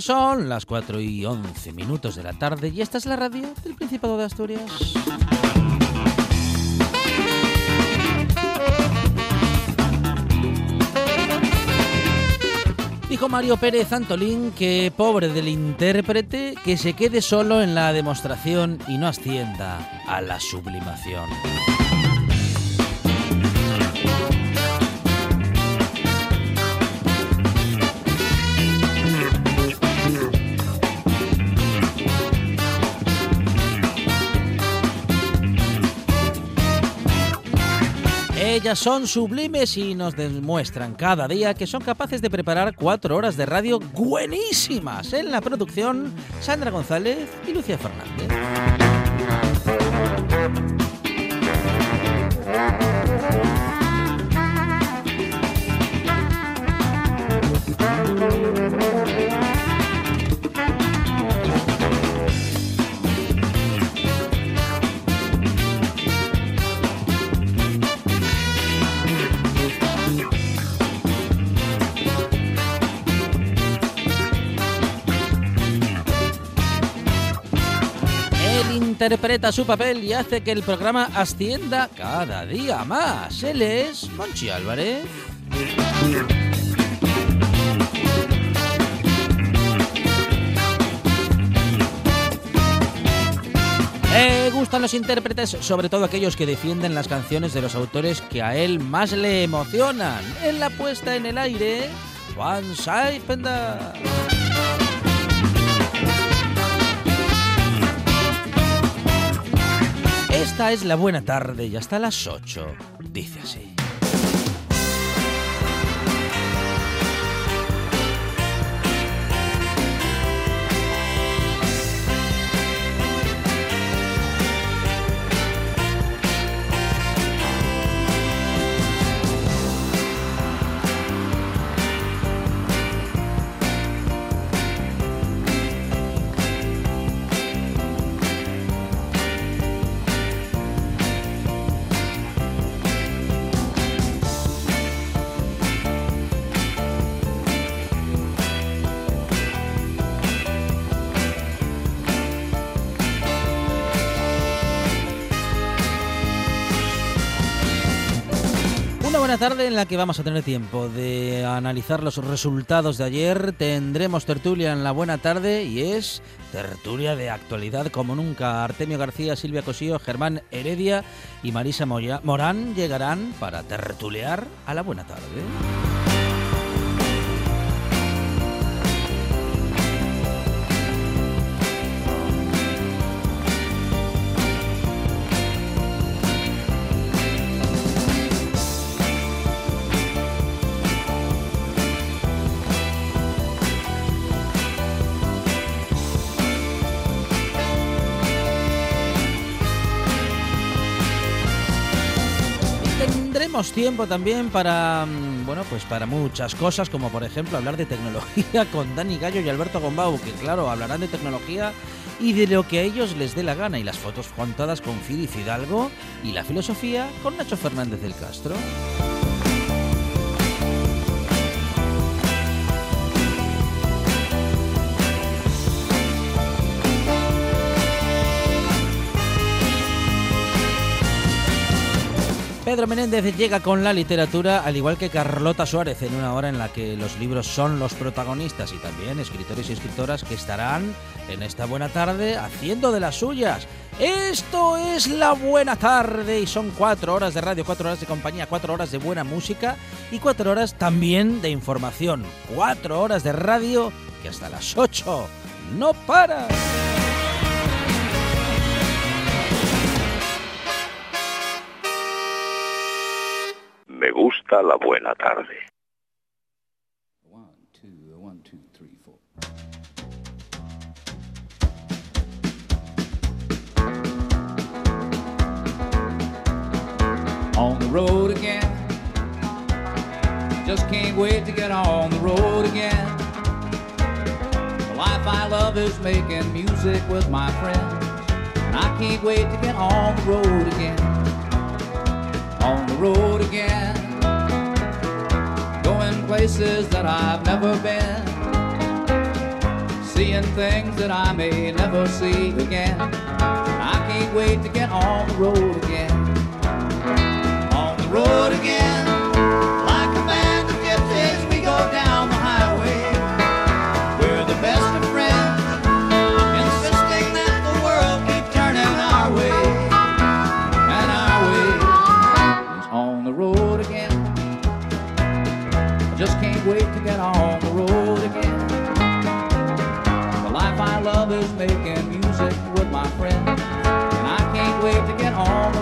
Son las 4 y 11 minutos de la tarde y esta es la radio del Principado de Asturias. Dijo Mario Pérez Antolín que pobre del intérprete que se quede solo en la demostración y no ascienda a la sublimación. Ellas son sublimes y nos demuestran cada día que son capaces de preparar cuatro horas de radio buenísimas. En la producción, Sandra González y Lucía Fernández. Interpreta su papel y hace que el programa ascienda cada día más. Él es Monchi Álvarez. Le gustan los intérpretes, sobre todo aquellos que defienden las canciones de los autores que a él más le emocionan. En la puesta en el aire, Juan Saipenda. Esta es la buena tarde y hasta las 8. Dice así. Tarde en la que vamos a tener tiempo de analizar los resultados de ayer. Tendremos tertulia en la buena tarde y es tertulia de actualidad como nunca. Artemio García, Silvia Cosío, Germán Heredia y Marisa Morán llegarán para tertulear a la buena tarde. Tiempo también para, mm, bueno, pues para muchas cosas, como por ejemplo hablar de tecnología con Dani Gallo y Alberto Gombau, que claro, hablarán de tecnología y de lo que a ellos les dé la gana, y las fotos contadas con Fidi Fidalgo y la filosofía con Nacho Fernández del Castro. Pedro Menéndez llega con la literatura, al igual que Carlota Suárez, en una hora en la que los libros son los protagonistas y también escritores y escritoras que estarán en esta buena tarde haciendo de las suyas. Esto es la buena tarde y son cuatro horas de radio, cuatro horas de compañía, cuatro horas de buena música y cuatro horas también de información. Cuatro horas de radio que hasta las ocho no para. Me gusta la buena tarde. Uh, on the road again. Just can't wait to get on the road again. The life I love is making music with my friends. And I can't wait to get on the road again. On the road again. Places that I've never been. Seeing things that I may never see again. I can't wait to get on the road again. On the road again.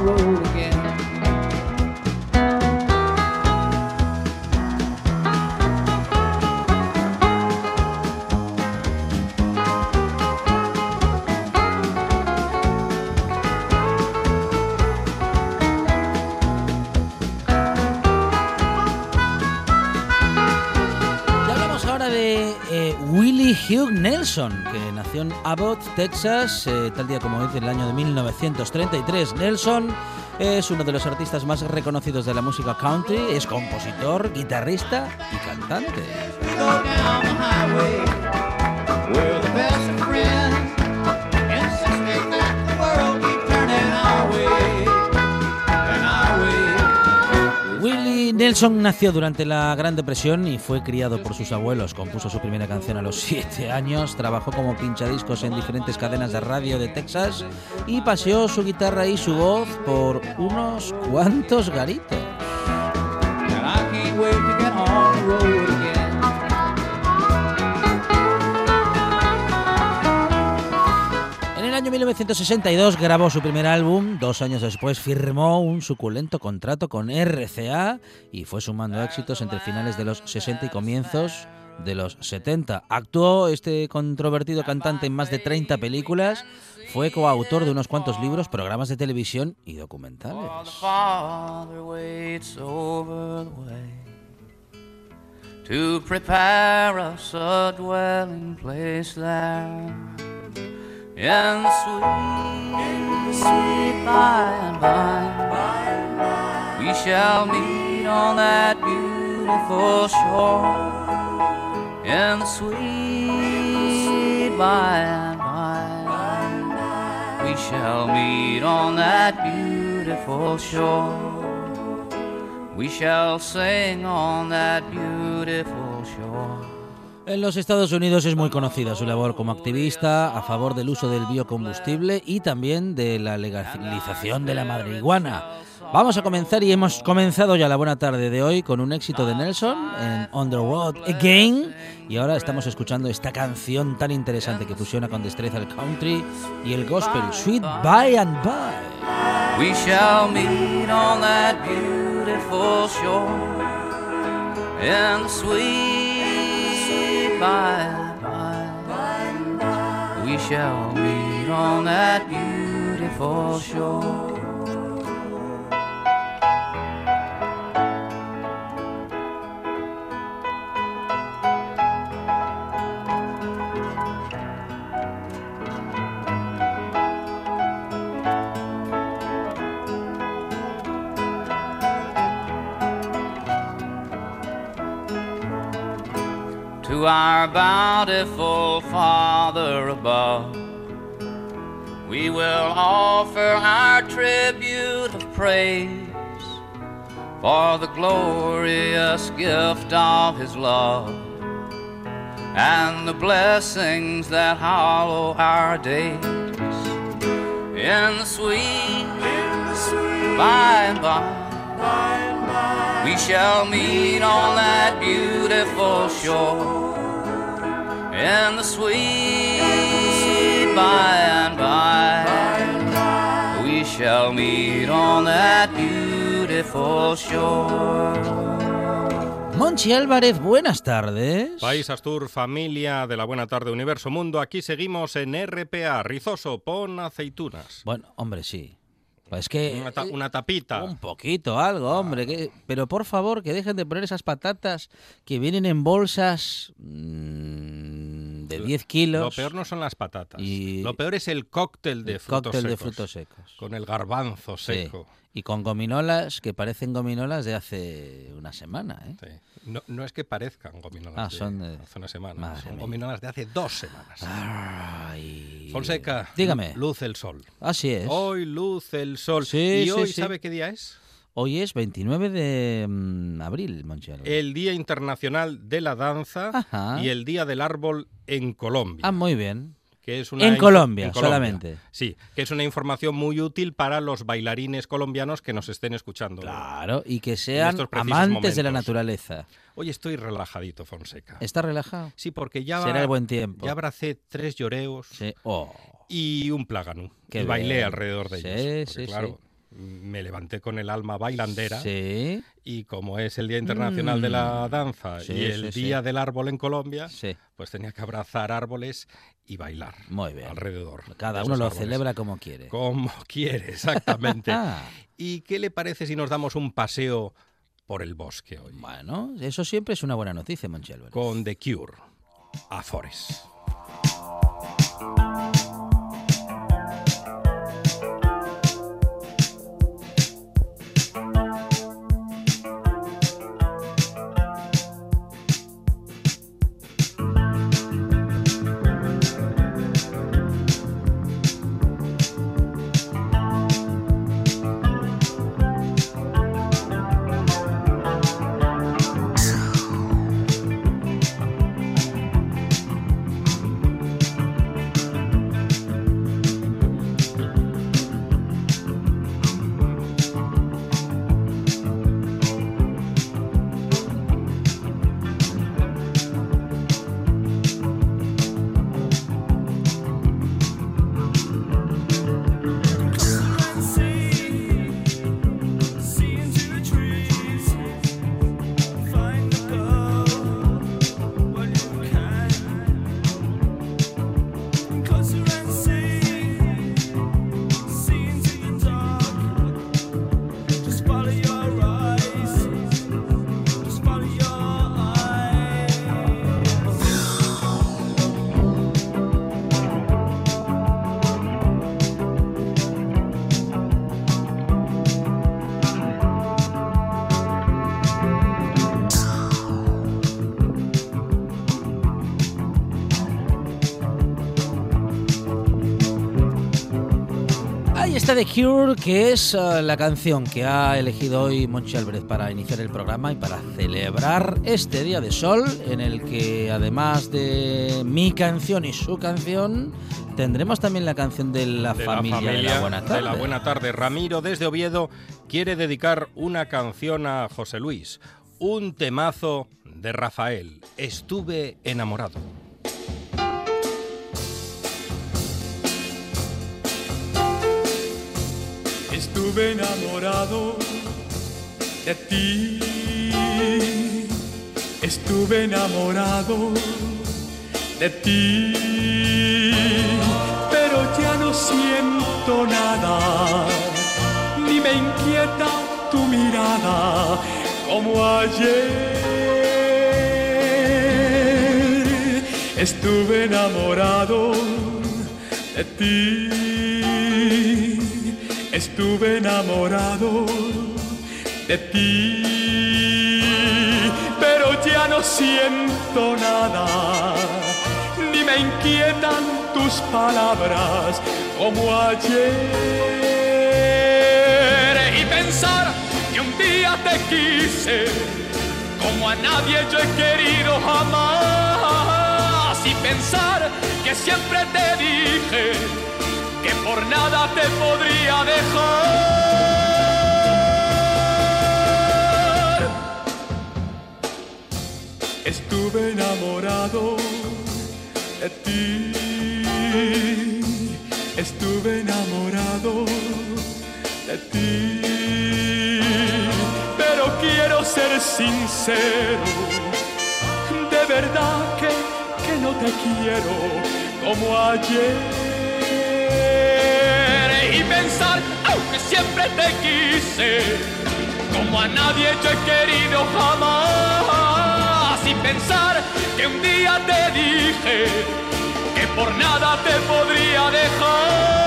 Road again. Y hablamos ahora de eh, Willie Hugh Nelson, Abbott, Texas, eh, tal día como hoy del año de 1933. Nelson es uno de los artistas más reconocidos de la música country, es compositor, guitarrista y cantante. Nelson nació durante la Gran Depresión y fue criado por sus abuelos. Compuso su primera canción a los 7 años, trabajó como pinchadiscos en diferentes cadenas de radio de Texas y paseó su guitarra y su voz por unos cuantos garitos. 1962 grabó su primer álbum, dos años después firmó un suculento contrato con RCA y fue sumando éxitos entre finales de los 60 y comienzos de los 70. Actuó este controvertido cantante en más de 30 películas, fue coautor de unos cuantos libros, programas de televisión y documentales. In sweet, sweet by and by, we shall meet on that beautiful shore. In sweet by and by, we shall meet on that beautiful shore. We shall sing on that beautiful shore. En los Estados Unidos es muy conocida su labor como activista a favor del uso del biocombustible y también de la legalización de la marihuana. Vamos a comenzar y hemos comenzado ya la buena tarde de hoy con un éxito de Nelson en On the Road Again y ahora estamos escuchando esta canción tan interesante que fusiona con destreza el country y el gospel Sweet By and By. We shall meet on that beautiful shore in the sweet by and by. We shall meet on that beautiful shore. Our bountiful Father above, we will offer our tribute of praise. for the glorious gift of his love and the blessings that hallow our days in the sweet, by and by. We shall meet on that beautiful shore in the sweet by and by. We shall meet on that beautiful shore. Monchi Álvarez, buenas tardes. País Astur, familia de la Buena Tarde Universo Mundo. Aquí seguimos en RPA. Rizoso, pon aceitunas. Bueno, hombre, sí. Es que Una, ta- una tapita. un poquito, algo, hombre. que- pero por favor, que dejen de poner esas patatas que vienen en bolsas mm, de 10 kilos. Lo peor no son las patatas. Y- Lo peor es el cóctel de el frutos cóctel de secos. frutos secos. Con el garbanzo Sí. Y con gominolas que parecen gominolas de hace una semana, ¿eh? Sí. No, no es que parezcan gominolas Ah, de son de- hace una semana. Madre son mía. gominolas de hace dos semanas. Ay. Fonseca, Dígame. luz el sol. Así es. Hoy luce el sol. Sí, ¿Y sí, hoy sabe qué día es? Hoy es 29 de mm, abril, Álvarez. El Día Internacional de la Danza Ajá. y el Día del Árbol en Colombia. Ah, muy bien. Que es una En Colombia, solamente. Sí, que es una información muy útil para los bailarines colombianos que nos estén escuchando. Claro, y que sean amantes de la naturaleza. Hoy estoy relajadito, Fonseca. ¿Está relajado? Sí, porque ya Será el buen tiempo. Ya abracé tres lloreos Sí. Oh. y un plágano. Qué y bailé alrededor de Sí, ellos. sí, claro, me levanté con el alma bailandera. Sí, Y como es el Día Internacional de la Danza Sí, y el sí, Día del Árbol en Colombia, pues tenía que abrazar árboles y bailar Muy bien. alrededor. Cada uno lo árboles. celebra como quiere. Como quiere, exactamente. Ah, ¿Y qué le parece si nos damos un paseo por el bosque hoy? bueno, eso siempre es una buena noticia, Monchi Álvarez. Con The Cure, a The Cure, que es eh, la canción que ha elegido hoy Monchi Álvarez para iniciar el programa y para celebrar este día de sol, en el que además de mi canción y su canción, tendremos también la canción de la, de familia, la familia de la Buena Tarde. de la Buena Tarde. Ramiro desde Oviedo quiere dedicar una canción a José Luis, un temazo de Rafael. Estuve enamorado. Estuve enamorado de ti. Estuve enamorado de ti. Pero ya no siento nada. Ni me inquieta tu mirada como ayer. Estuve enamorado de ti. Estuve enamorado de ti, pero ya no siento nada, ni me inquietan tus palabras como ayer. Y pensar que un día te quise, como a nadie yo he querido jamás. Y pensar que siempre te dije que por nada te podría dejar. Estuve enamorado de ti. Estuve enamorado de ti. Pero quiero ser sincero. De verdad que, que no te quiero como ayer. Y pensar, aunque siempre te quise, como a nadie yo he querido jamás. Y pensar que un día te dije que por nada te podría dejar.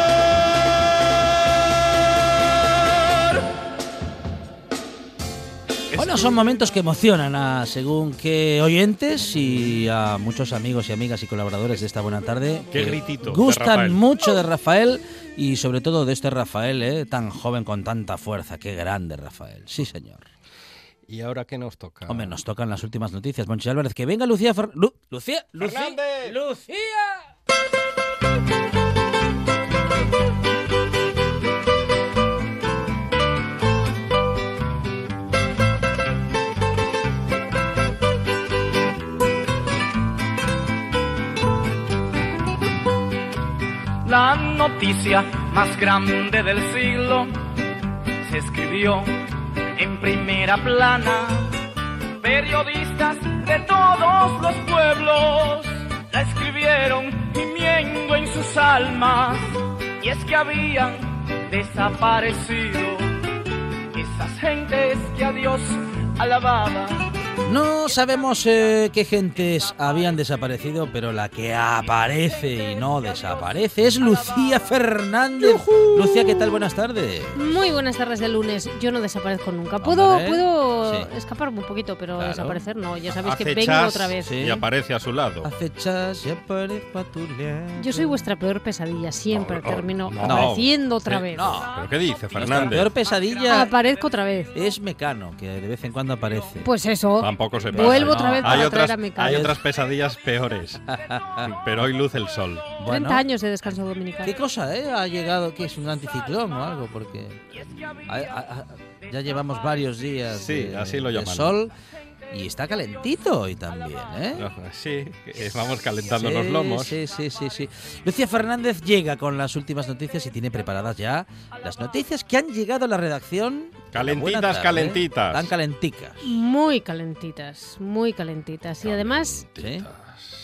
Bueno, son momentos que emocionan a según qué oyentes y a muchos amigos y amigas y colaboradores de esta buena tarde. Qué que gritito Gustan mucho de Rafael y sobre todo de este Rafael, ¿eh? tan joven con tanta fuerza. Qué grande Rafael. Sí, señor. ¿Y ahora qué nos toca? Hombre, nos tocan las últimas noticias. Monchi Álvarez, que venga Lucía Fer- Lu- Lucía, Lucía, ¡Fernández! Lucía. La noticia más grande del siglo se escribió en primera plana. Periodistas de todos los pueblos la escribieron gimiendo en sus almas. Y es que habían desaparecido esas gentes que a Dios alababan. No sabemos eh, qué gentes habían desaparecido, pero la que aparece y no desaparece es Lucía Fernández. Lucía, ¿qué tal? Buenas tardes. Muy buenas tardes de lunes. Yo no desaparezco nunca. Puedo, Hombre, puedo sí. escaparme un poquito, pero Claro. desaparecer no. Ya sabéis que vengo otra vez. Sí. Y aparece a su lado. Acechas y aparezco a tu lado. Yo soy vuestra peor pesadilla. Siempre No, no, termino no. apareciendo otra vez. No. ¿Pero qué dice Nuestra Fernández? peor pesadilla Aparezco otra vez. es Mecano, que de vez en cuando aparece. Pues eso. Tampoco se pasa. Vuelvo otra vez hay para Hay traer otras, a mi hay otras pesadillas peores. Pero hoy luce el sol. 30 años de descanso dominical. ¿Qué cosa, eh? Ha llegado, que es un anticiclón o algo? Porque ha- ha- ya llevamos varios días Sí, de, así lo de llaman. sol y está calentito hoy también, ¿eh? Sí, vamos calentando Sí, los lomos. Sí, sí, sí, sí. Lucía Fernández llega con las últimas noticias y tiene preparadas ya las noticias que han llegado a la redacción. Calentitas, Tarde, ¿eh? calentitas. Tan calenticas. Muy calentitas. Muy calentitas. Y además, ¿Sí?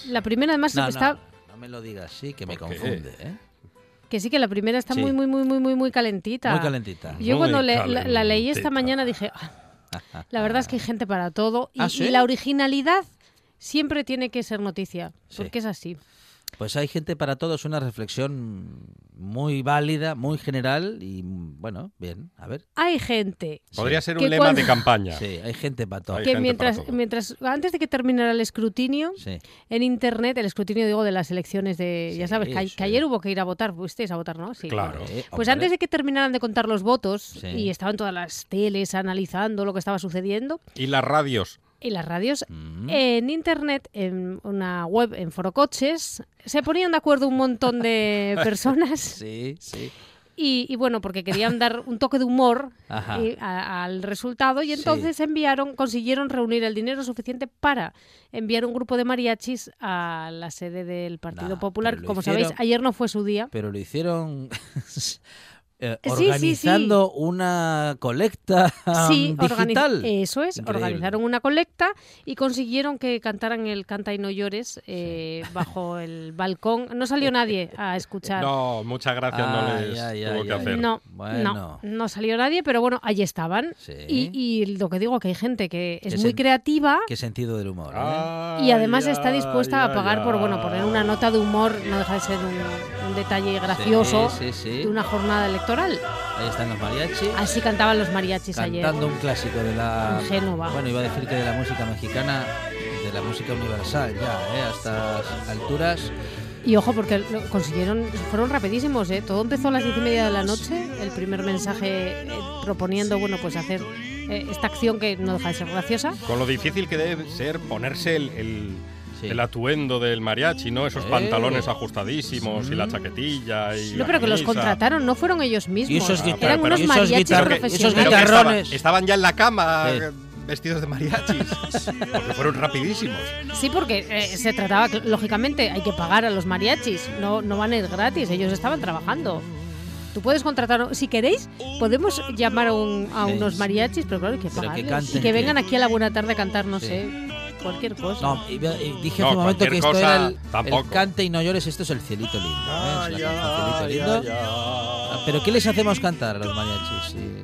la primera además No, está... no, no me lo digas así, que me confunde, ¿eh? Que sí, que la primera está Sí. muy, muy, muy, muy, muy, muy calentita. Muy calentita. Yo Muy cuando le- la, la leí esta calentita. mañana dije, "Ah, la verdad es que hay gente para todo y, ¿Ah, sí? y la originalidad siempre tiene que ser noticia, Sí. porque es así. Pues hay gente para todo, es una reflexión muy válida, muy general y bueno, bien, a ver. Hay gente Podría ser un Que lema cuando- de campaña. Sí, hay gente para todo. Hay que mientras, todo. mientras antes de que terminara el escrutinio Sí. en internet, el escrutinio digo de las elecciones de, ya sabes, que, a- sí. que ayer hubo que ir a votar, fuisteis a votar, ¿no? Sí. Claro. Eh, Pues hombre, antes de que terminaran de contar los votos Sí. y estaban todas las teles analizando lo que estaba sucediendo Y las radios. Y las radios, Mm. en internet, en una web, en Forocoches, se ponían de acuerdo un montón de personas Sí, sí. y, y bueno, porque querían dar un toque de humor Ajá. y- a- al resultado y Sí. entonces enviaron, consiguieron reunir el dinero suficiente para enviar un grupo de mariachis a la sede del Partido Nah, Popular. Como hicieron- sabéis, ayer no fue su día. Pero lo hicieron eh, Sí, sí, sí. organizando una colecta Sí, organi- digital. eso es, Increíble. organizaron una colecta y consiguieron que cantaran el Canta y no llores eh, bajo el balcón. No salió nadie a escuchar. No, muchas gracias Ah, no les ya, ya, tuvo que ya. hacer. No, Bueno. no, no salió nadie, pero bueno, allí estaban. Sí. Y, y lo que digo, que hay gente que es muy creativa Qué sentido del humor. ¿eh? Y además está dispuesta a pagar por bueno poner una nota de humor, no deja de ser un, un detalle gracioso Sí, sí, sí. de una jornada electoral. Ahí están los mariachis. Así cantaban los mariachis ayer. Cantando un clásico de la. En Génova. Bueno, iba a decir que de la música mexicana, de la música universal ya, ¿eh? a estas alturas. Y ojo, porque lo consiguieron, fueron rapidísimos, ¿eh? Todo empezó a las diez y media de la noche, el primer mensaje eh, proponiendo, bueno, pues hacer eh, esta acción que no deja de ser graciosa. Con lo difícil que debe ser ponerse el, el- Sí. el atuendo del mariachi, ¿no? Esos Eh. pantalones ajustadísimos y la chaquetilla y No, la pero que los contrataron, no fueron ellos mismos. Y esos Ah, Eran pero unos y esos mariachis guitar- que- esos profesionales. Guitarrones. estaban, estaban ya en la cama eh, vestidos de mariachis. Porque fueron rapidísimos. Sí, porque eh, se trataba, que, lógicamente, hay que pagar a los mariachis, no, no van a ir gratis, ellos estaban trabajando. Tú puedes contratar, si queréis, podemos llamar a, un- a unos mariachis, pero claro, hay que pagarles. canten, y que vengan aquí a la buena tarde a cantar, no Sí. sé, cualquier cosa. No, y- y dije No, hace un momento que esto cosa, era el, el cante y no llores, esto es el cielito lindo. ¿eh? Es la canción Cielito lindo. ay. Ah, Pero ¿qué les hacemos cantar a los mariachis? Sí.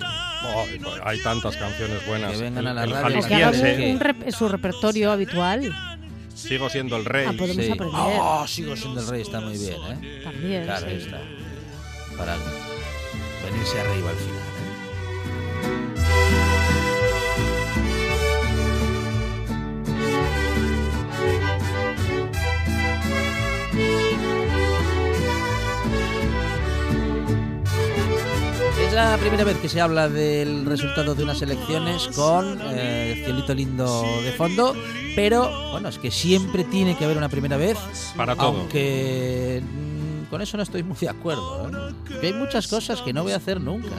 Pues hay tantas canciones buenas. Que vengan a la radio. Que hagan ¿qué? un rep- su repertorio habitual. Sigo siendo el rey. Ah, podemos Sí. aprender. Oh, sigo siendo el rey, está muy bien, ¿eh? También. Claro, sí. ahí está. Para venirse arriba al final. Es la primera vez que se habla del resultado de unas elecciones con eh, el cielito lindo de fondo, pero bueno, es que siempre tiene que haber una primera vez Para todo. aunque mm, con eso no estoy muy de acuerdo. ¿eh? Que hay muchas cosas que no voy a hacer nunca.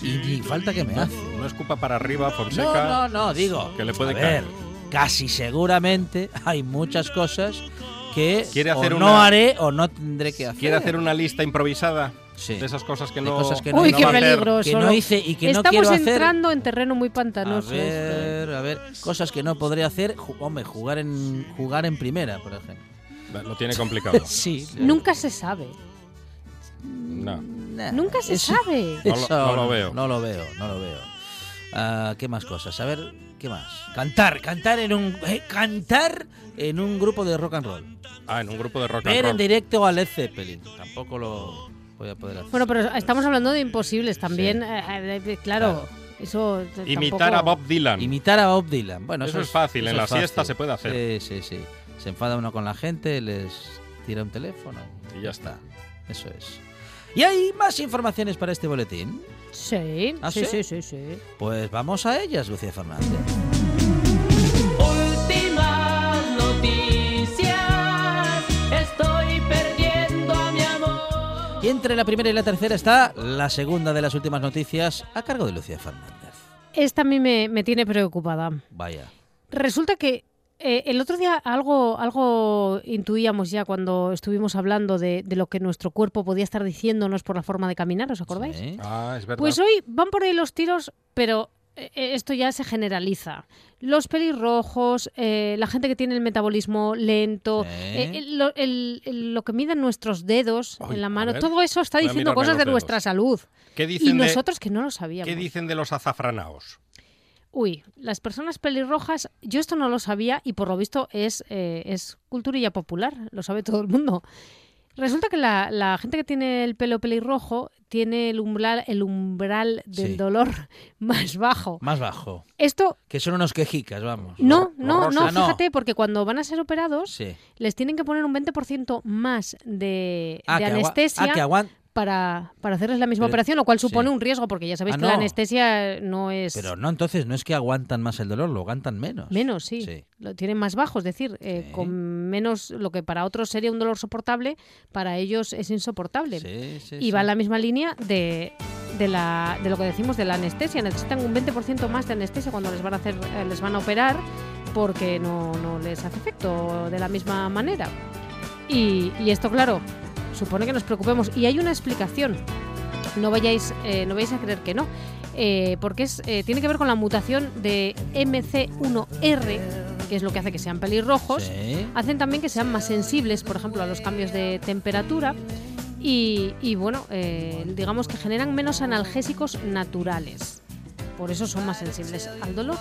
Y ni falta que me hace. No escupa para arriba, No, Fonseca. no, no, digo. que le puede a caer. ver, casi seguramente hay muchas cosas que Quiere hacer o una- no haré o no tendré que hacer. ¿Quiere hacer una lista improvisada? Sí. De esas cosas que no, cosas que no- Uy, no qué a peligroso. que no hice y que no Estamos quiero hacer. entrando en terreno muy A pantanoso. esto, ¿eh? ver, a ver, cosas que no podré hacer. Hombre, jugar en jugar en primera, por ejemplo. Lo tiene complicado. Sí. Nunca se sabe. No. Nah, Nunca se eso- sabe. No lo- eso no lo veo. No lo veo, no lo veo. Ah, ¿Qué más cosas? A ver, ¿qué más? Cantar, cantar en un eh, cantar en un grupo de rock and roll. Ah, en un grupo de rock and Ver en roll. directo a Led Zeppelin. Tampoco lo voy a poder hacer. Bueno, pero estamos hablando de imposibles también. eh, eh, claro, Claro. eso. Imitar tampoco- a Bob Dylan. Imitar a Bob Dylan. Bueno, Eso es fácil, en la es siesta fácil. se puede hacer. Sí, sí, sí. Se enfada uno con la gente, les tira un teléfono. Y ya está. Eso es. ¿Y hay más informaciones para este boletín? Sí, ¿Ah, sí, sí? sí, sí. Pues vamos a ellas, Lucía Fernández. Últimas noticias, estoy perdiendo a mi amor. Y entre la primera y la tercera está la segunda de las últimas noticias a cargo de Lucía Fernández. Esta a mí me, me tiene preocupada. Vaya. Resulta que eh, el otro día algo, algo intuíamos ya cuando estuvimos hablando de, de lo que nuestro cuerpo podía estar diciéndonos por la forma de caminar, ¿os acordáis? Sí. Ah, es verdad. Pues hoy van por ahí los tiros, pero eh, esto ya se generaliza. Los pelirrojos, eh, la gente que tiene el metabolismo lento, Sí. eh, el- lo, el- el- lo que miden nuestros dedos en la mano, todo eso está Voy diciendo cosas de dedos. nuestra salud. ¿Qué Y dicen, de, nosotros que no lo sabíamos. ¿Qué dicen de los azafranaos? Uy, las personas pelirrojas, yo esto no lo sabía y por lo visto es, eh, es culturilla popular, lo sabe todo el mundo. Resulta que la, la gente que tiene el pelo pelirrojo tiene el umbral, el umbral del Sí. dolor más bajo. Más bajo. Esto Que son unos quejicas, vamos. no, no, no, Ah, no. fíjate, porque cuando van a ser operados Sí. les tienen que poner un 20% más de, Ah, de agua- anestesia ah, que para, para hacerles la misma Pero- operación, lo cual supone sí. un riesgo, porque ya sabéis Ah, que la anestesia no es... Pero no, entonces no es que aguantan más el dolor, lo aguantan menos. Menos, sí. Sí. Lo tienen más bajo, es decir, eh, Sí. con menos, lo que para otros sería un dolor soportable, para ellos es insoportable. Sí, sí, y va en la misma línea de, de, la, de lo que decimos de la anestesia. Necesitan un 20% más de anestesia cuando les van a hacer, eh, les van a operar, porque no, no les hace efecto de la misma manera. Y, y esto, claro, supone que nos preocupemos. Y hay una explicación. No vayáis, eh, no vayáis a creer que no. Eh, porque es, eh, tiene que ver con la mutación de MC1R, que es lo que hace que sean pelirrojos. Sí. Hacen también que sean más sensibles, por ejemplo, a los cambios de temperatura. Y, y, bueno, eh, digamos que generan menos analgésicos naturales. Por eso son más sensibles al dolor.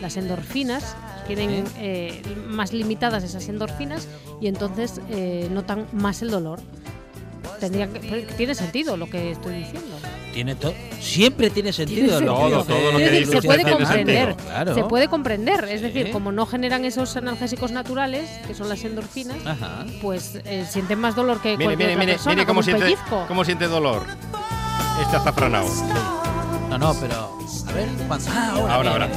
Las endorfinas tienen eh, más limitadas esas endorfinas y entonces eh, notan más el dolor. Tendría que, tiene sentido lo que estoy diciendo. tiene todo. Siempre tiene sentido. Tiene lo que sentido. dice Todo lo que Es decir, se puede comprender. Claro. Se puede comprender. Es Sí. decir, como no generan esos analgésicos naturales, que son las endorfinas, Ajá. pues eh, sienten más dolor que Mire, cualquier mire, otra mire, persona, mire como cómo siente, pellizco. cómo siente dolor. Este azafranado. No, no, pero. A ver, ¿cuándo? Ah, ahora. Ahora.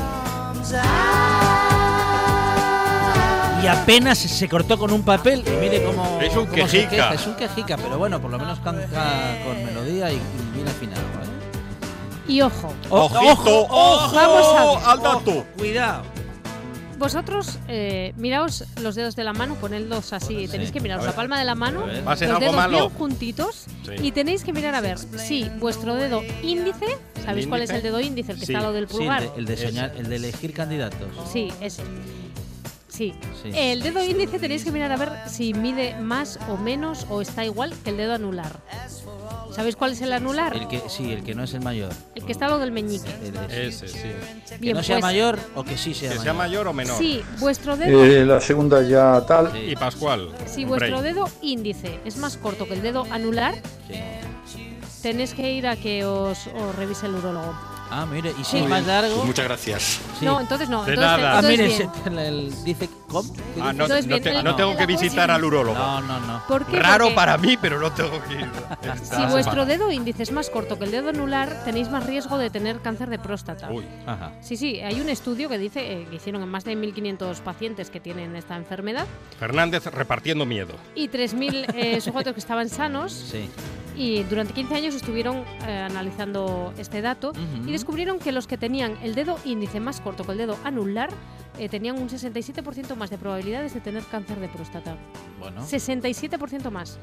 Y apenas se cortó con un papel. Y mire cómo. Es un cómo se quejica. queja. Es un quejica, pero bueno, por lo menos canta con melodía y, y bien afinado. ¿eh? Y ojo, O- Ojito, ojo, Vamos a ver. al dato. Cuidado. Vosotros eh, miraos los dedos de la mano, ponedlos así. Sí. Tenéis que miraros la palma de la mano, los algo dedos malo. bien juntitos Sí. y tenéis que mirar a ver si vuestro dedo índice, ¿sabéis cuál es el dedo índice? El que Sí. está al lado del Sí, el pulgar. de, el de Ese. soñar- el de elegir candidatos. Sí, ese. Sí. Sí. El dedo índice tenéis que mirar a ver si mide más o menos o está igual que el dedo anular. ¿Sabéis cuál es el anular? El que, sí, el que no es el mayor. El que está al lado del meñique. El de- Ese, sí. que no sea pues, mayor o que sí sea Que mayor. sea mayor o menor. Sí, vuestro dedo, Eh, la segunda ya tal. Sí, Y Pascual. si vuestro dedo índice es más corto que el dedo anular, sí. tenéis que ir a que os, os revise el urólogo. Ah, mire, y si Sí. es más largo. Muchas gracias. sí. No, entonces no. De entonces, nada. Ah, mire, bien. se- el- el- dice. ¿Cómo? ¿Qué Ah, no, Entonces, no bien, te- no tengo que visitar al urólogo. No, no, no. ¿Por qué? Raro Porque para mí, pero no tengo que ir. Si vuestro dedo índice es más corto que el dedo anular, tenéis más riesgo de tener cáncer de próstata. Uy, Ajá. Sí, sí, hay un estudio que dice eh, que hicieron en más de 1.500 pacientes que tienen esta enfermedad Fernández repartiendo miedo. y 3.000 eh, sujetos que estaban sanos Sí. Y durante 15 años estuvieron eh, analizando este dato y descubrieron que los que tenían el dedo índice más corto que el dedo anular eh, tenían un 67% más de probabilidades de tener cáncer de próstata. Bueno. 67% más.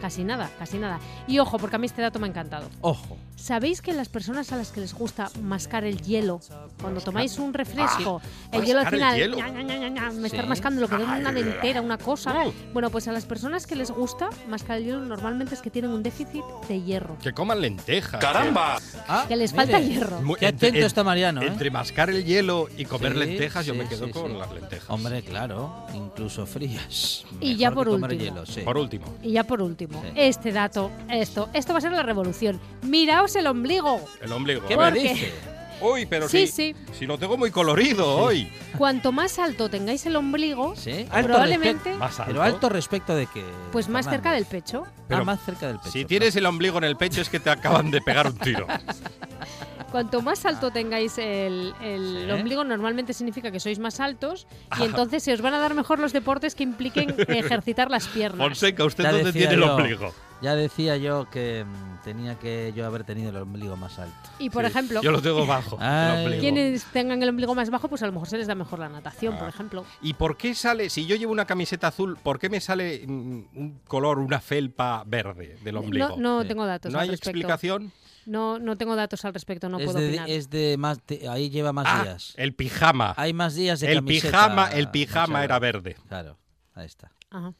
Casi nada, casi nada. Y ojo, porque a mí este dato me ha encantado. Ojo. ¿Sabéis que las personas a las que les gusta mascar el hielo, cuando tomáis un refresco, Ah, el hielo al mascar el final, hielo. ña, ña, ña, ña, ña, me estar Sí. mascando lo que da una dentera, una cosa. Uh. Bueno, pues a las personas que les gusta mascar el hielo normalmente es que tienen un déficit de hierro, Que coman lentejas. ¡Caramba! Ah, que les mire. falta hierro. Muy- Qué entre- atento está Mariano, ¿eh? Entre mascar el hielo y comer Sí, lentejas, yo me quedo sí, con sí. las lentejas. Hombre, claro, incluso frías. Y ya por último. hielo, sí. Por último. Y ya por último, Sí. este dato, esto, esto va a ser la revolución. Miraos el ombligo. El ombligo. ¿Qué me dice? Uy, pero Sí, si, sí. si lo tengo muy colorido hoy. Cuanto más alto tengáis el ombligo, Sí. probablemente, Más alto. Pero alto respecto de que. pues más cerca del pecho. Pero- ah, más cerca del pecho. Si tienes el ombligo en el pecho es que te acaban de pegar un tiro. Cuanto más alto tengáis el, el Sí. ombligo, normalmente significa que sois más altos y entonces se os van a dar mejor los deportes que impliquen ejercitar las piernas. Fonseca, ¿usted Ya dónde tiene el ombligo? Ya decía yo que mm, tenía que yo haber tenido el ombligo más alto. Y por Sí, ejemplo, Yo lo tengo bajo. el quienes tengan el ombligo más bajo, pues a lo mejor se les da mejor la natación, por Ah. ejemplo. ¿Y por qué sale, si yo llevo una camiseta azul, por qué me sale mm, un color, una felpa verde del ombligo? No, no Sí. tengo datos ¿No al hay respecto. explicación? No, no tengo datos al respecto, no es, puedo de, opinar. es de más. ahí lleva más Ah, días. el pijama. Hay más días de el camiseta pijama, el pijama era verde Claro, ahí está. Ajá.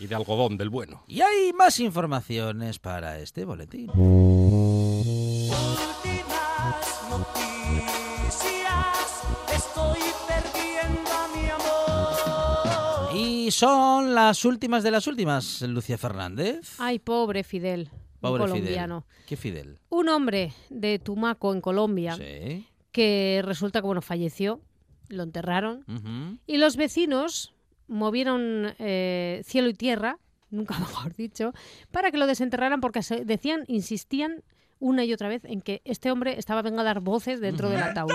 Y de algodón del bueno. Y hay más informaciones para este boletín. Estoy perdiendo a mi amor. Y son las últimas de las últimas, Lucia Fernández. Ay, pobre Fidel, Pobre colombiano. Fidel. ¿Qué Fidel? Un hombre de Tumaco, en Colombia, Sí. que resulta que bueno, falleció, lo enterraron, y los vecinos movieron eh, cielo y tierra, nunca mejor dicho, para que lo desenterraran porque se- decían, insistían una y otra vez en que este hombre estaba venga a dar voces dentro del ataúd.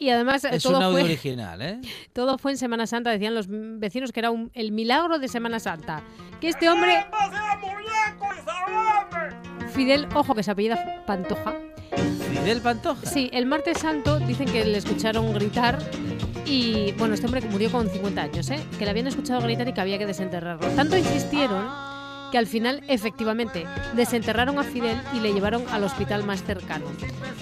Y además Es un todo audio fue, original, ¿eh? todo fue en Semana Santa, decían los vecinos que era un- el milagro de Semana Santa. Que este hombre, Fidel, ojo que se apellida Pantoja, Fidel Pantoja. Sí, el martes santo dicen que le escucharon gritar y, bueno, este hombre murió con 50 años, ¿eh? que le habían escuchado gritar y que había que desenterrarlo. Tanto insistieron que al final, efectivamente, desenterraron a Fidel y le llevaron al hospital más cercano.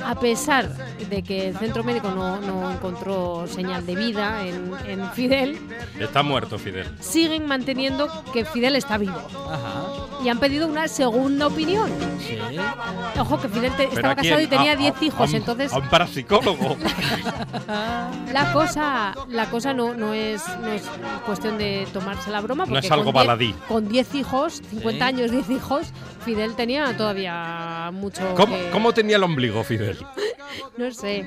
A pesar de que el centro médico no, no encontró señal de vida en, en Fidel, Está muerto Fidel. siguen manteniendo que Fidel está vivo. Ajá. y han pedido una segunda opinión. Sí. Ojo, que Fidel te- ¿Pero estaba casado y tenía A- 10 a- hijos, a un- entonces A un parapsicólogo. la cosa, la cosa no, no, es, no es cuestión de tomarse la broma. No porque es algo con diez- baladí. Con 10 hijos, 50 Sí. años, 10 hijos, Fidel tenía todavía mucho. ¿Cómo, que- cómo tenía el ombligo, Fidel? No sé.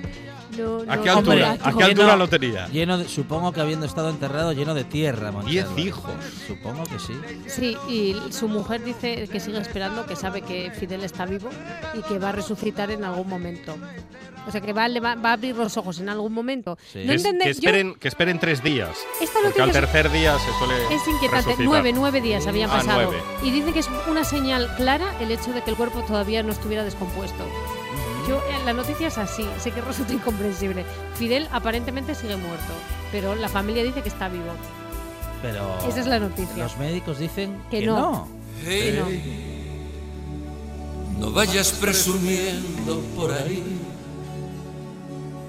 No, ¿A qué Hombre, altura, ¿a qué lleno- altura lo tenía? Lleno de- supongo que habiendo estado enterrado lleno de tierra, Diez hijos. Supongo que sí. Sí, y su mujer dice que sigue esperando, que sabe que Fidel está vivo y que va a resucitar en algún momento. O sea, que va, le va, va a abrir los ojos en algún momento. Sí. No Que, es- que yo- esperen, que esperen tres días. Esta Porque al tercer día se suele Es inquietante. resucitar. Nueve, nueve días habían Ah, pasado. nueve. Y dice que es una señal clara el hecho de que el cuerpo todavía no estuviera descompuesto. Yo, eh, la noticia es así, sé que resulta incomprensible. Fidel aparentemente sigue muerto, pero la familia dice que está vivo. Pero Esa es la noticia. los médicos dicen Que que, no. no. Que no. No vayas presumiendo por ahí,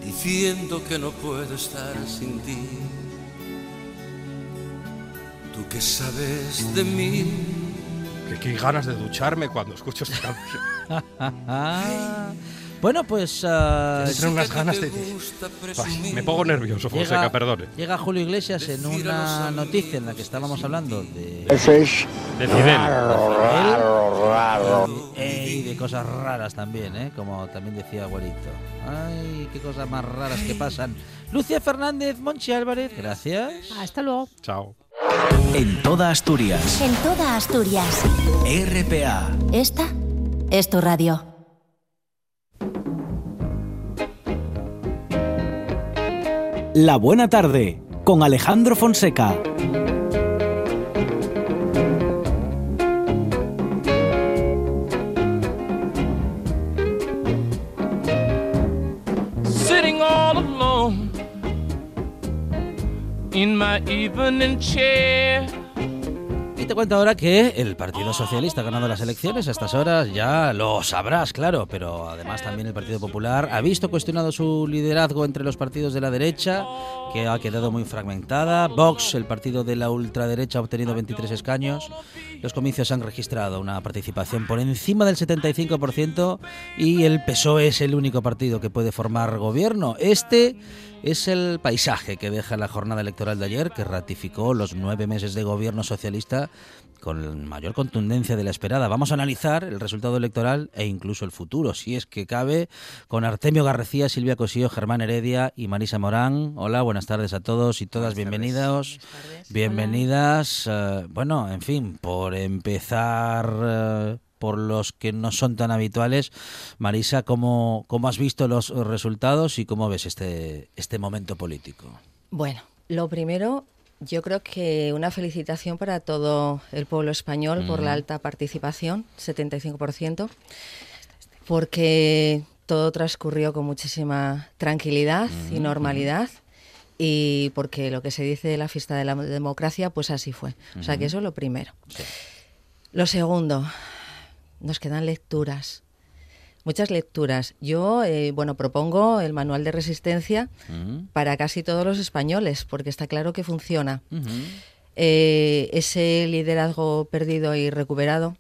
diciendo que no puedo estar sin ti. Tú que sabes de mí, Que qué ganas de ducharme cuando escucho esta canción. Ah. Bueno, pues ah, Me entran unas ganas de... Ay, me pongo nervioso, Fonseca, llega, perdone. llega Julio Iglesias en una noticia en la que estábamos hablando de, De Fidel. raro, raro. eh, y de cosas raras también, ¿eh? como también decía abuelito. Ay, qué cosas más raras que pasan. Lucia Fernández, Monchi Álvarez, gracias. Hasta luego. Chao. En toda Asturias. En toda Asturias. RPA. Esta es tu radio. La buena tarde con Alejandro Fonseca. Sitting all alone in my evening chair. Te cuento ahora que el Partido Socialista ha ganado las elecciones. A estas horas ya lo sabrás, claro. Pero además también el Partido Popular ha visto cuestionado su liderazgo entre los partidos de la derecha, que ha quedado muy fragmentada. Vox, el partido de la ultraderecha, ha obtenido 23 escaños. Los comicios han registrado una participación por encima del 75% y el PSOE es el único partido que puede formar gobierno. Este es el paisaje que deja la jornada electoral de ayer, que ratificó los nueve meses de gobierno socialista con mayor contundencia de la esperada. Vamos a analizar el resultado electoral e incluso el futuro, si es que cabe, con Artemio García, Silvia Cosío, Germán Heredia y Marisa Morán. Hola, buenas tardes a todos y todas, bienvenidos. Bienvenidas. eh, bueno, en fin, por empezar... eh, por los que no son tan habituales. Marisa, ¿cómo, cómo has visto los resultados y cómo ves este, este momento político? Bueno, lo primero, yo creo que una felicitación para todo el pueblo español por la Mm. alta participación, 75%, porque todo transcurrió con muchísima tranquilidad y Mm, normalidad. Y porque lo que se dice de la fiesta de la democracia, pues así fue. O sea que eso es lo primero. Lo segundo, nos quedan lecturas. Muchas lecturas. Yo, eh, bueno, propongo el manual de resistencia Mm, para casi todos los españoles, porque está claro que funciona. Eh, ese liderazgo perdido y recuperado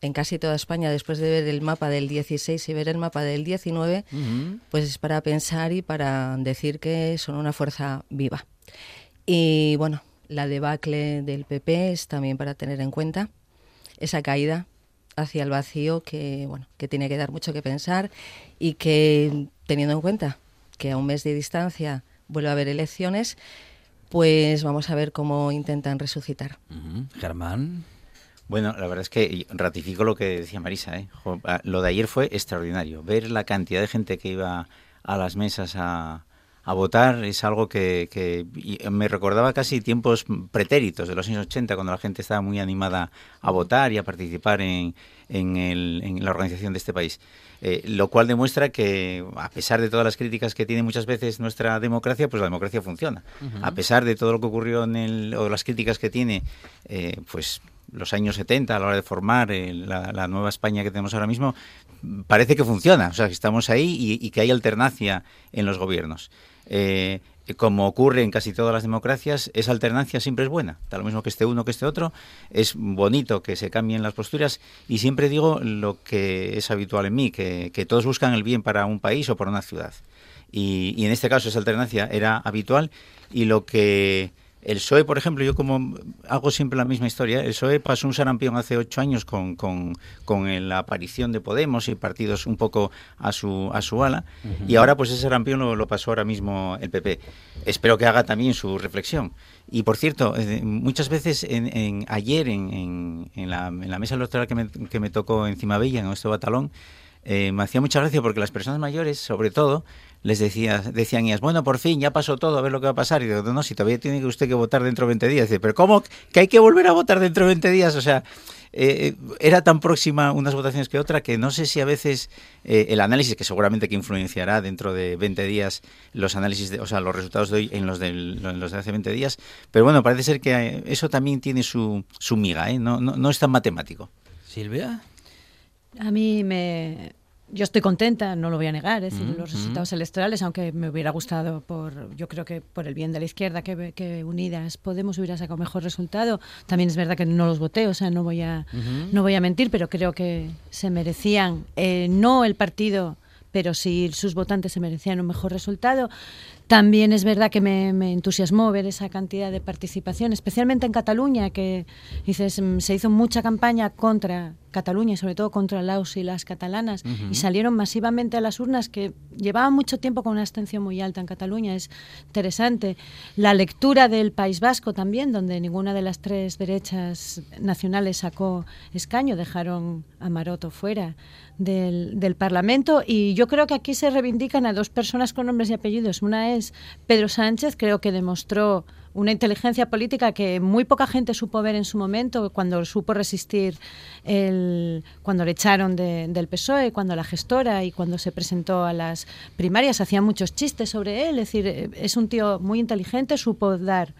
en casi toda España, después de ver el mapa del 16 y ver el mapa del 19, ujú. pues es para pensar y para decir que son una fuerza viva. Y bueno, la debacle del PP es también para tener en cuenta esa caída hacia el vacío que bueno que tiene que dar mucho que pensar y que teniendo en cuenta que a un mes de distancia vuelve a haber elecciones pues vamos a ver cómo intentan resucitar. Germán. Bueno, la verdad es que ratifico lo que decía Marisa. ¿eh? Ah, Lo de ayer fue extraordinario. Ver la cantidad de gente que iba a las mesas a, a votar es algo que, me recordaba casi tiempos pretéritos de los años 80, cuando la gente estaba muy animada a votar y a participar en, en, el- en la organización de este país. Eh, lo cual demuestra que, a pesar de todas las críticas que tiene muchas veces nuestra democracia, pues la democracia funciona. A pesar de todo lo que ocurrió en el, o las críticas que tiene, eh, pues los años 70 a la hora de formar eh, la, la, nueva España que tenemos ahora mismo, parece que funciona, o sea, que estamos ahí y, y que hay alternancia en los gobiernos. Eh, como ocurre en casi todas las democracias, esa alternancia siempre es buena. Da lo mismo que esté uno que esté otro. Es bonito que se cambien las posturas y siempre digo lo que es habitual en mí, que, que todos buscan el bien para un país o para una ciudad. Y, y en este caso esa alternancia era habitual y lo que el PSOE, por ejemplo, yo como hago siempre la misma historia, el PSOE pasó un sarampión hace ocho años con, con, con la aparición de Podemos y partidos un poco a su, a su ala, uh -huh. y ahora pues ese sarampión lo, lo, pasó ahora mismo el PP. Espero que haga también su reflexión. Y por cierto, muchas veces en, en ayer en, en, en, la, en la mesa electoral que me, que me tocó encima Bella, en este batalón, eh, me hacía mucha gracia porque las personas mayores, sobre todo, les decía, decían ellas, bueno, por fin, ya pasó todo, a ver lo que va a pasar. Y digo, no, si todavía tiene usted que votar dentro de 20 días. Dice, pero ¿cómo que hay que volver a votar dentro de 20 días? O sea, eh, era tan próxima unas votaciones que otra que no sé si a veces eh, el análisis, que seguramente que influenciará dentro de 20 días los análisis, de, o sea, los resultados de hoy en los, del, en los de hace 20 días, pero bueno, parece ser que eso también tiene su, su miga, ¿eh? no, no, no es tan matemático. Silvia. A mí me, yo estoy contenta, no lo voy a negar, es decir, mm, los resultados mm. electorales, aunque me hubiera gustado, por yo creo que por el bien de la izquierda, que, que, Unidas Podemos hubiera sacado mejor resultado. También es verdad que no los voté, o sea, no voy a, no voy a mentir, pero creo que se merecían, eh, no el partido, pero sí sus votantes se merecían un mejor resultado. También es verdad que me, me, entusiasmó ver esa cantidad de participación, especialmente en Cataluña, que dices, se hizo mucha campaña contra Cataluña y sobre todo contra Laos y las catalanas, uh -huh. y salieron masivamente a las urnas que llevaban mucho tiempo con una abstención muy alta en Cataluña. Es interesante. La lectura del País Vasco también, donde ninguna de las tres derechas nacionales sacó escaño, dejaron a Maroto fuera del, del Parlamento, y yo creo que aquí se reivindican a dos personas con nombres y apellidos. Una es Pedro Sánchez, creo que demostró una inteligencia política que muy poca gente supo ver en su momento, cuando supo resistir el, cuando le echaron de, del PSOE, cuando la gestora y cuando se presentó a las primarias, hacían muchos chistes sobre él. Es decir, es un tío muy inteligente, supo dar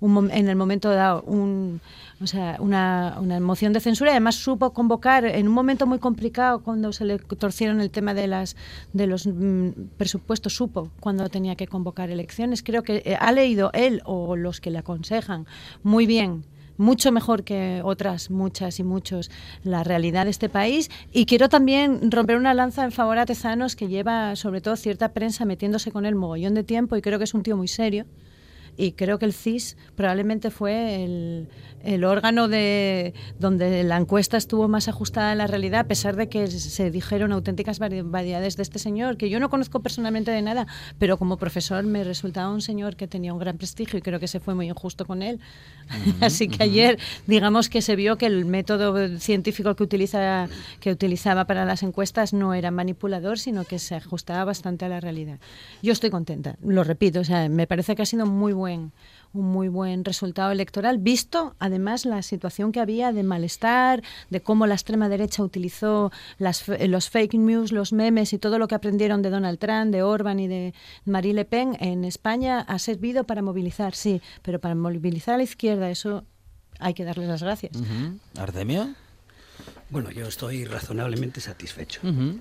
un, en el momento dado un, o sea, una, una moción de censura además supo convocar en un momento muy complicado cuando se le torcieron el tema de las de los mm, presupuestos supo cuando tenía que convocar elecciones. Creo que eh, ha leído él o los que le aconsejan muy bien mucho mejor que otras muchas y muchos la realidad de este país. Y quiero también romper una lanza en favor a Tezanos que lleva sobre todo cierta prensa metiéndose con él mogollón de tiempo y creo que es un tío muy serio y creo que el CIS probablemente fue el, el, órgano de donde la encuesta estuvo más ajustada a la realidad, a pesar de que se dijeron auténticas variedades de este señor, que yo no conozco personalmente de nada, pero como profesor me resultaba un señor que tenía un gran prestigio y creo que se fue muy injusto con él. Uh -huh, Así que uh -huh. ayer, digamos que se vio que el método científico que, utiliza, que utilizaba para las encuestas no era manipulador, sino que se ajustaba bastante a la realidad. Yo estoy contenta, lo repito, o sea, me parece que ha sido muy buen un muy buen resultado electoral, visto además la situación que había de malestar, de cómo la extrema derecha utilizó las, los fake news, los memes y todo lo que aprendieron de Donald Trump, de Orban y de Marie Le Pen en España ha servido para movilizar, sí, pero para movilizar a la izquierda eso hay que darles las gracias. Uh -huh. ¿Artemio? Bueno, yo estoy razonablemente satisfecho. Uh -huh.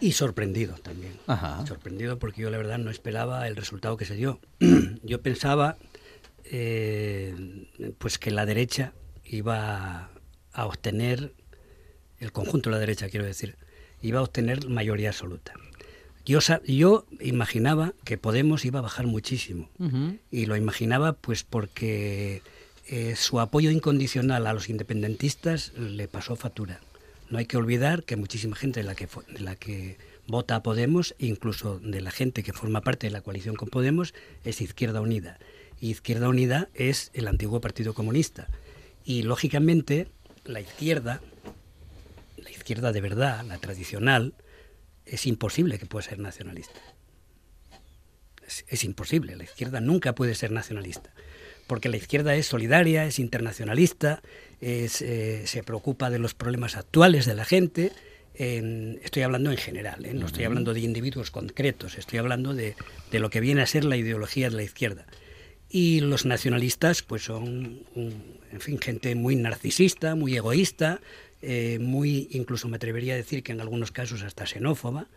Y sorprendido también. Ajá. Sorprendido porque yo la verdad no esperaba el resultado que se dio. yo pensaba eh, pues que la derecha iba a obtener, el conjunto de la derecha quiero decir, iba a obtener mayoría absoluta. Yo, yo imaginaba que Podemos iba a bajar muchísimo. Uh -huh. Y lo imaginaba pues porque eh, su apoyo incondicional a los independentistas le pasó factura. No hay que olvidar que muchísima gente de la que, de la que vota a Podemos, incluso de la gente que forma parte de la coalición con Podemos, es Izquierda Unida. Y Izquierda Unida es el antiguo Partido Comunista. Y lógicamente la izquierda, la izquierda de verdad, la tradicional, es imposible que pueda ser nacionalista. Es, es imposible. La izquierda nunca puede ser nacionalista porque la izquierda es solidaria, es internacionalista, es, eh, se preocupa de los problemas actuales de la gente. En, estoy hablando en general, ¿eh? no estoy hablando de individuos concretos, estoy hablando de, de, lo que viene a ser la ideología de la izquierda. y los nacionalistas pues son, en fin, gente muy narcisista, muy egoísta, eh, muy, incluso me atrevería a decir que en algunos casos hasta xenófoba,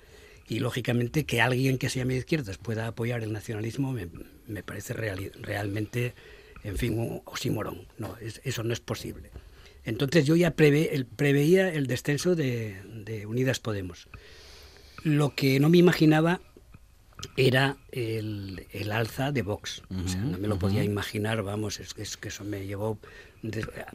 y lógicamente que alguien que se llame de izquierdas pueda apoyar el nacionalismo me, parece realmente, en fin, un oxímoron. No, eso no es posible. Entonces yo ya preveía el descenso de, Unidas Podemos. Lo que no me imaginaba era el, alza de Vox. no me lo podía imaginar, vamos, es, es, que eso me llevó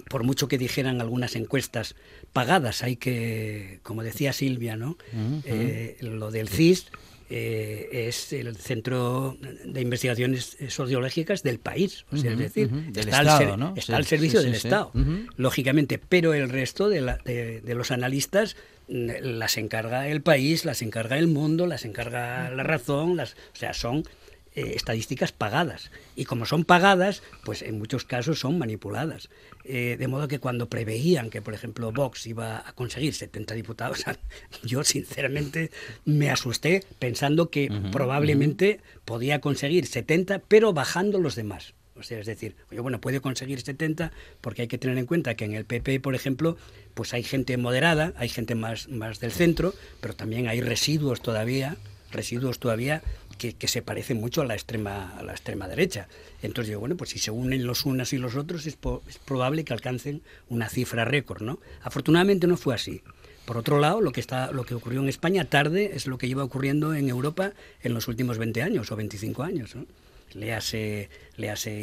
por mucho que dijeran algunas encuestas pagadas, hay que, como decía Silvia, ¿no? Eh, lo del CIS eh, es el centro de investigaciones sociológicas del país, o sea, es decir, está, al, está al, servicio del Estado, lógicamente, pero el resto de, de, los analistas mm, las encarga el país, las encarga el mundo, las encarga la razón, las, o sea, son eh, estadísticas pagadas. Y como son pagadas, pues en muchos casos son manipuladas. Eh, de modo que cuando preveían que, por ejemplo, Vox iba a conseguir 70 diputados, yo sinceramente me asusté pensando que probablemente podía conseguir 70, pero bajando los demás. O sea, es decir, oye, bueno, puede conseguir 70 porque hay que tener en cuenta que en el PP, por ejemplo, pues hay gente moderada, hay gente más, más del centro, pero también hay residuos todavía, residuos todavía que, se parece mucho a la extrema a la extrema derecha. Entonces digo, bueno, pues si se unen los unos y los otros es, es probable que alcancen una cifra récord, ¿no? Afortunadamente no fue así. Por otro lado, lo que está lo que ocurrió en España tarde es lo que lleva ocurriendo en Europa en los últimos 20 años o 25 años, ¿no? Le hace,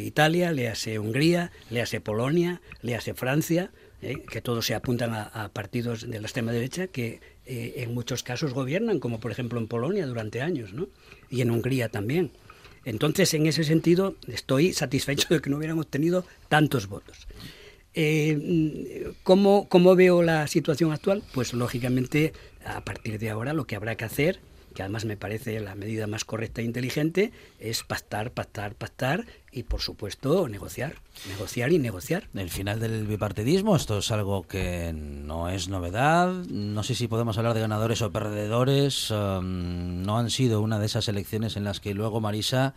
Italia, le hace Hungría, le hace Polonia, le hace Francia, ¿eh? que todos se apuntan a, partidos de la extrema derecha que eh, en muchos casos gobiernan, como por ejemplo en Polonia durante años, ¿no? Y en Hungría también. Entonces, en ese sentido, estoy satisfecho de que no hubiéramos tenido tantos votos. Eh, ¿cómo, ¿Cómo veo la situación actual? Pues lógicamente, a partir de ahora lo que habrá que hacer que además me parece la medida más correcta e inteligente, es pactar, pactar, pactar y, por supuesto, negociar, negociar y negociar. El final del bipartidismo, esto es algo que no es novedad. No sé si podemos hablar de ganadores o perdedores. Um, no han sido una de esas elecciones en las que luego Marisa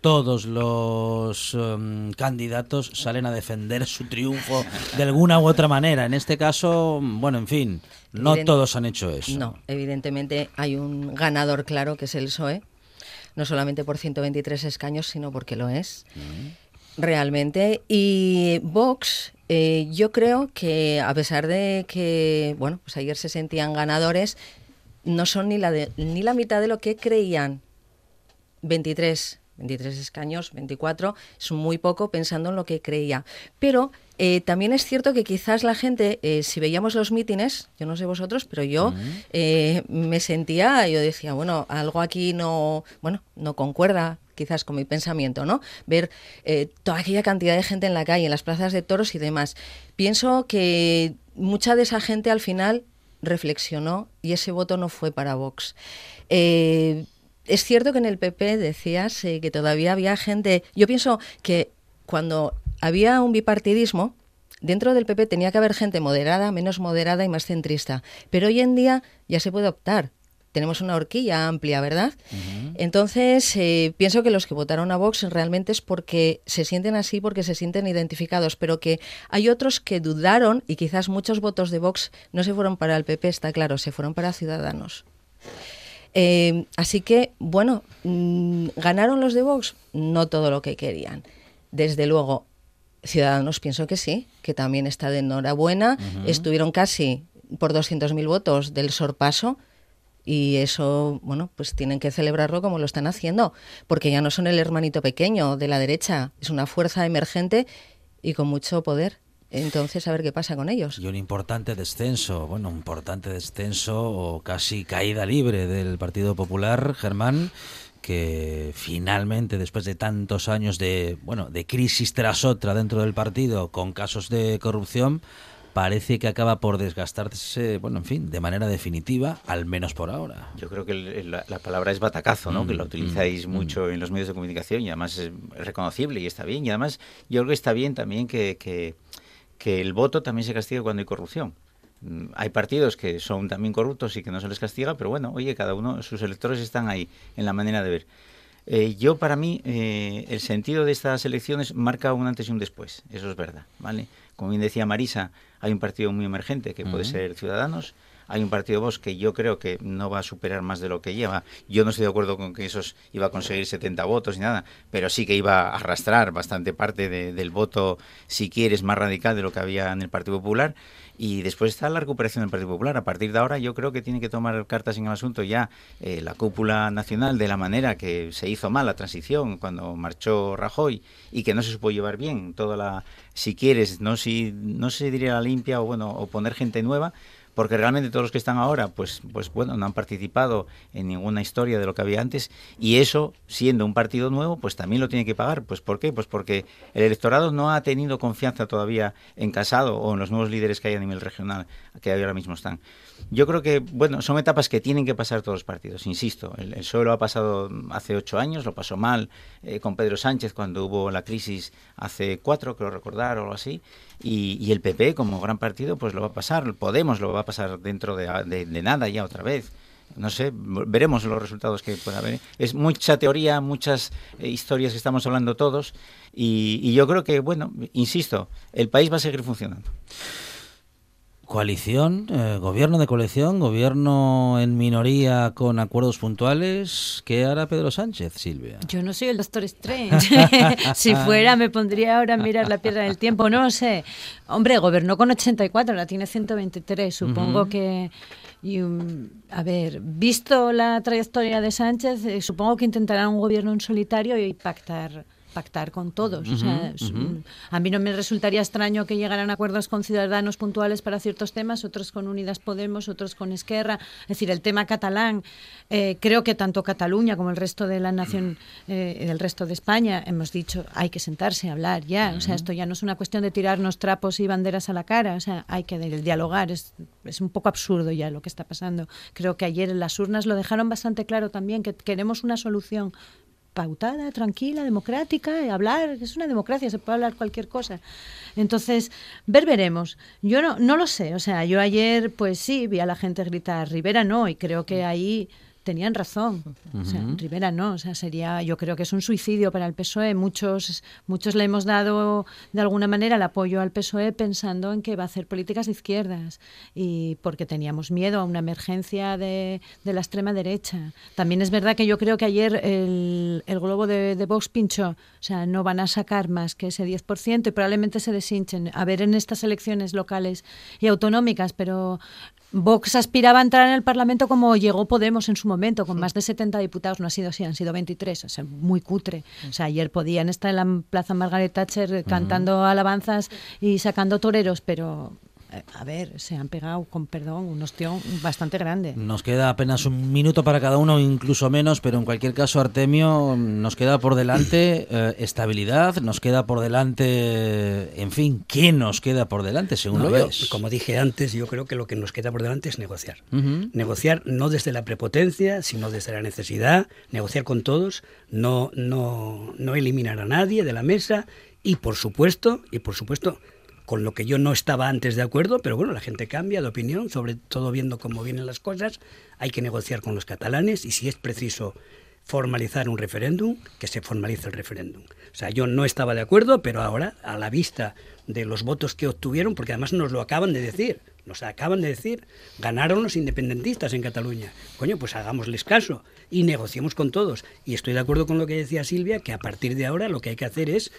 todos los um, candidatos salen a defender su triunfo de alguna u otra manera. En este caso, bueno, en fin, no todos han hecho eso. No, evidentemente hay un ganador claro que es el PSOE, no solamente por 123 escaños, sino porque lo es. Mm. Realmente. Y Vox, eh, yo creo que a pesar de que, bueno, pues ayer se sentían ganadores, no son ni la, ni la mitad de lo que creían. 23 23 escaños, 24, es muy poco pensando en lo que creía. Pero eh, también es cierto que quizás la gente, eh, si veíamos los mítines, yo no sé vosotros, pero yo eh, me sentía, yo decía, bueno, algo aquí no, bueno, no concuerda quizás con mi pensamiento, ¿no? Ver toda aquella cantidad de gente en la calle, en las plazas de toros y demás. Pienso que mucha de esa gente al final reflexionó y ese voto no fue para Vox. Es cierto que en el PP decías eh, que todavía había gente. Yo pienso que cuando había un bipartidismo, dentro del PP tenía que haber gente moderada, menos moderada y más centrista. Pero hoy en día ya se puede optar. Tenemos una horquilla amplia, ¿verdad? Entonces, eh, pienso que los que votaron a Vox realmente es porque se sienten así, porque se sienten identificados, pero que hay otros que dudaron y quizás muchos votos de Vox no se fueron para el PP, está claro, se fueron para Ciudadanos. Eh, así que, bueno, mm, ¿ganaron los de Vox? No todo lo que querían. Desde luego, Ciudadanos pienso que sí, que también está de enhorabuena. Estuvieron casi por 200.000 votos del sorpaso. Y eso, bueno, pues tienen que celebrarlo como lo están haciendo, porque ya no son el hermanito pequeño de la derecha, es una fuerza emergente y con mucho poder. Entonces, a ver qué pasa con ellos. Y un importante descenso, bueno, un importante descenso o casi caída libre del Partido Popular, Germán, que finalmente, después de tantos años de, bueno, de crisis tras otra dentro del partido, con casos de corrupción, parece que acaba por desgastarse, bueno, en fin, de manera definitiva, al menos por ahora. Yo creo que la, palabra es batacazo, ¿no? que lo mm, utilizáis mm, mucho mm. en los medios de comunicación y además es reconocible y está bien. Y además yo creo que está bien también que, que que el voto también se castiga cuando hay corrupción. Mm, hay partidos que son también corruptos y que no se les castiga, pero bueno, oye, cada uno, sus electores están ahí en la manera de ver. Eh, yo, para mí, eh, el sentido de estas elecciones marca un antes y un después, eso es verdad, ¿vale? Como bien decía Marisa, hay un partido muy emergente que puede ser Ciudadanos, hay un partido Vox que yo creo que no va a superar más de lo que lleva. Yo no estoy de acuerdo con que esos iba a conseguir 70 votos ni nada, pero sí que iba a arrastrar bastante parte de- del voto, si quieres, más radical de lo que había en el Partido Popular. Y después está la recuperación del Partido Popular. A partir de ahora yo creo que tiene que tomar cartas en el asunto ya eh, la cúpula nacional de la manera que se hizo mal la transición cuando marchó Rajoy y que no se supo llevar bien toda la, si quieres, no si no se diría la limpia o bueno, o poner gente nueva, porque realmente todos los que están ahora, pues, pues bueno, no han participado en ninguna historia de lo que había antes, y eso, siendo un partido nuevo, pues también lo tiene que pagar. Pues ¿por qué? Pues porque el electorado no ha tenido confianza todavía en Casado o en los nuevos líderes que hay a nivel regional, que ahora mismo están. Yo creo que, bueno, son etapas que tienen que pasar todos los partidos, insisto. El, el PSOE lo ha pasado hace ocho años, lo pasó mal eh, con Pedro Sánchez cuando hubo la crisis hace cuatro, creo recordar, o algo así. Y, el PP, como gran partido, pues lo va a pasar. Podemos lo va a pasar dentro de, de- de nada ya otra vez. No sé, veremos los resultados que pueda haber. Es mucha teoría, muchas eh, historias que estamos hablando todos. Y, y yo creo que, bueno, insisto, el país va a seguir funcionando. Coalición, eh, gobierno de coalición, gobierno en minoría con acuerdos puntuales. ¿Qué hará Pedro Sánchez, Silvia? Yo no soy el Doctor Strange. si fuera, me pondría ahora a mirar la piedra del tiempo. No sé. Hombre, gobernó con 84, la tiene 123. Supongo que. y, um, a ver, visto la trayectoria de Sánchez, eh, supongo que intentará un gobierno en solitario y pactar pactar con todos. O sea, a mí no me resultaría extraño que llegaran acuerdos con ciudadanos puntuales para ciertos temas, otros con Unidas Podemos, otros con Esquerra. Es decir, el tema catalán, eh, creo que tanto Cataluña como el resto de la nación, eh, el resto de España, hemos dicho, hay que sentarse a hablar ya. O sea, esto ya no es una cuestión de tirarnos trapos y banderas a la cara. O sea, hay que dialogar. Es, es un poco absurdo ya lo que está pasando. Creo que ayer en las urnas lo dejaron bastante claro también, que queremos una solución pautada, tranquila, democrática, y hablar, es una democracia, se puede hablar cualquier cosa. Entonces, ver veremos. Yo no, no lo sé, o sea, yo ayer, pues sí, vi a la gente gritar, Rivera no, y creo que ahí tenían razón. O sea, Ujú. Rivera no, o sea, sería, yo creo que es un suicidio para el PSOE. Muchos, muchos le hemos dado de alguna manera el apoyo al PSOE pensando en que va a hacer políticas de izquierdas y porque teníamos miedo a una emergencia de, de la extrema derecha. También es verdad que yo creo que ayer el, el globo de, de Vox pinchó, o sea, no van a sacar más que ese 10% y probablemente se deshinchen. A ver en estas elecciones locales y autonómicas, pero Vox aspiraba a entrar en el Parlamento como llegó Podemos en su momento, con más de 70 diputados, no ha sido así, han sido 23, o sea, muy cutre. O sea, ayer podían estar en la Plaza Margaret Thatcher eh, cantando alabanzas y sacando toreros, pero a ver, se han pegado, con perdón, un ostión bastante grande. Nos queda apenas un minuto para cada uno, incluso menos, pero en cualquier caso, Artemio, nos queda por delante eh, estabilidad, nos queda por delante, en fin, ¿qué nos queda por delante según No, lo yo, ves? Como dije antes, yo creo que lo que nos queda por delante es negociar. Negociar no desde la prepotencia, sino desde la necesidad, negociar con todos, no, no, no eliminar a nadie de la mesa y por supuesto, y por supuesto, con lo que yo no estaba antes de acuerdo, pero bueno, la gente cambia de opinión, sobre todo viendo cómo vienen las cosas, hay que negociar con los catalanes y si es preciso formalizar un referéndum, que se formalice el referéndum. O sea, yo no estaba de acuerdo, pero ahora, a la vista de los votos que obtuvieron, porque además nos lo acaban de decir, nos acaban de decir, ganaron los independentistas en Cataluña. Coño, pues hagámosles caso y negociemos con todos. Y estoy de acuerdo con lo que decía Silvia, que a partir de ahora lo que hay que hacer es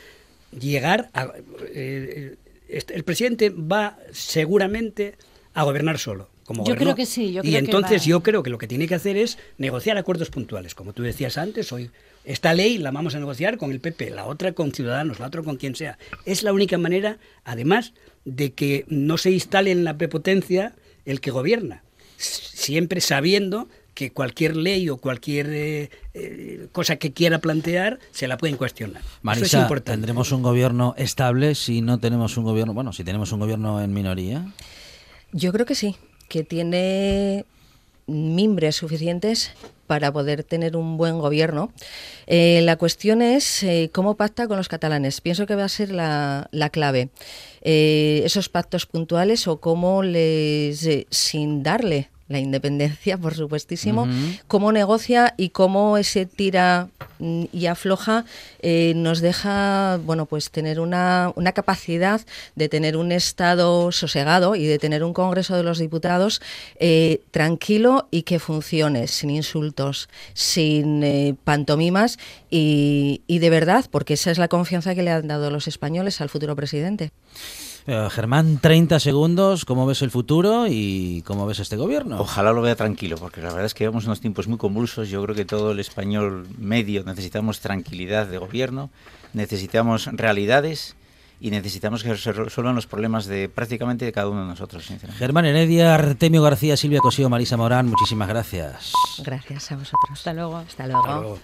llegar a... eh, este- el presidente va seguramente a gobernar solo. Como Yo gobernó. creo que sí, yo y creo que entonces yo creo que lo que tiene que hacer es negociar acuerdos puntuales. Como tú decías antes, hoy esta ley la vamos a negociar con el PP, la otra con Ciudadanos, la otra con quien sea. Es la única manera, además, de que no se instale en la prepotencia el que gobierna, siempre sabiendo que cualquier ley o cualquier eh, eh, cosa que quiera plantear se la pueden cuestionar. Eso es Marisa, importante. ¿tendremos un gobierno estable si no tenemos un gobierno, bueno, si tenemos un gobierno en minoría? Yo creo que sí, que tiene mimbres suficientes para poder tener un buen gobierno. Eh, la cuestión es eh, cómo pacta con los catalanes. Pienso que va a ser la, la clave. Eh, esos pactos puntuales o cómo les, eh, sin darle la independencia, por supuestísimo, cómo negocia y cómo ese tira mm, y afloja eh, nos deja, bueno, pues tener una, una capacidad de tener un Estado sosegado y de tener un Congreso de los Diputados eh, tranquilo y que funcione, sin insultos, sin eh, pantomimas y, y de verdad, porque esa es la confianza que le han dado los españoles al futuro presidente. Eh, Germán, 30 segundos, ¿cómo ves el futuro y cómo ves este gobierno? Ojalá lo vea tranquilo, porque la verdad es que llevamos unos tiempos muy convulsos. Yo creo que todo el español medio necesitamos tranquilidad de gobierno, necesitamos realidades y necesitamos que se resuelvan los problemas de prácticamente de cada uno de nosotros, sinceramente. Germán Heredia, Artemio García, Silvia Cosío, Marisa Morán, muchísimas gracias. Gracias a vosotros. Hasta luego. Hasta luego. Hasta luego.